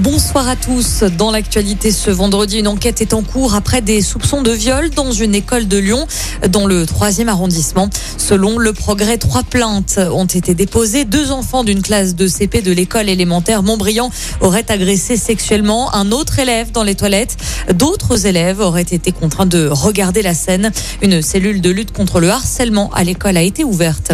Bonsoir à tous. Dans l'actualité ce vendredi, une enquête est en cours après des soupçons de viol dans une école de Lyon, dans le troisième arrondissement. Selon le progrès, trois plaintes ont été déposées. Deux enfants d'une classe de CP de l'école élémentaire Montbriand auraient agressé sexuellement un autre élève dans les toilettes. D'autres élèves auraient été contraints de regarder la scène. Une cellule de lutte contre le harcèlement à l'école a été ouverte.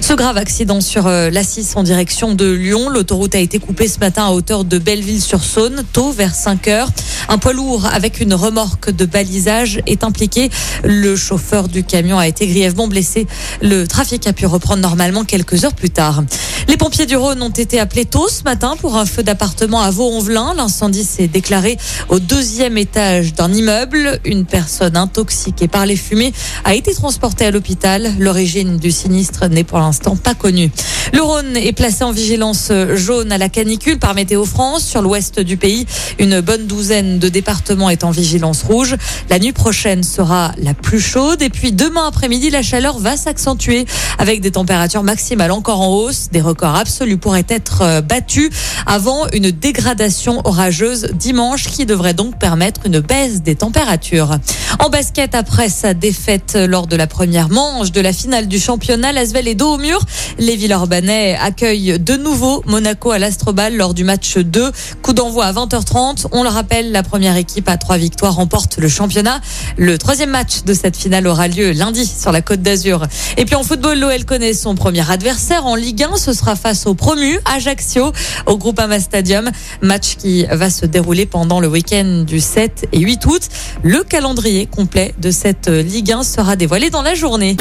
Ce grave accident sur euh, la 6 en direction de Lyon. L'autoroute a été coupée ce matin à hauteur de Belleville-sur-Saône, tôt vers 5 heures. Un poids lourd avec une remorque de balisage est impliqué. Le chauffeur du camion a été grièvement blessé. Le trafic a pu reprendre normalement quelques heures plus tard. Les pompiers du Rhône ont été appelés tôt ce matin pour un feu d'appartement à Vaux-en-Velin. L'incendie s'est déclaré au deuxième étage d'un immeuble. Une personne intoxiquée par les fumées a été transportée à l'hôpital. L'origine du sinistre n'est pour l'instant pas connue. Le Rhône est placé en vigilance jaune à la canicule par Météo France. Sur l'ouest du pays, une bonne douzaine de départements est en vigilance rouge. La nuit prochaine sera la plus chaude. Et puis demain après-midi, la chaleur va s'accentuer avec des températures maximales encore en hausse. Records absolus pourraient être euh, battus avant une dégradation orageuse dimanche qui devrait donc permettre une baisse des températures. En basket, après sa défaite lors de la première manche de la finale du championnat, Lasvel est dos au mur. Les Villeurbanais accueillent de nouveau Monaco à l'Astrobal lors du match 2. Coup d'envoi à 20h30. On le rappelle, la première équipe à trois victoires remporte le championnat. Le troisième match de cette finale aura lieu lundi sur la Côte d'Azur. Et puis en football, l'OL connaît son premier adversaire en Ligue 1. Ce sera face au promu Ajaccio au Groupama Stadium. Match qui va se dérouler pendant le week-end du 7 et 8 août. Le calendrier complet de cette Ligue 1 sera dévoilé dans la journée.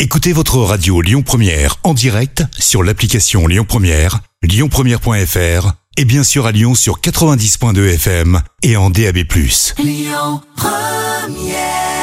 Écoutez votre radio Lyon Première en direct sur l'application Lyon Première, lyonpremière.fr et bien sûr à Lyon sur 90.2 FM et en DAB+. Lyon Première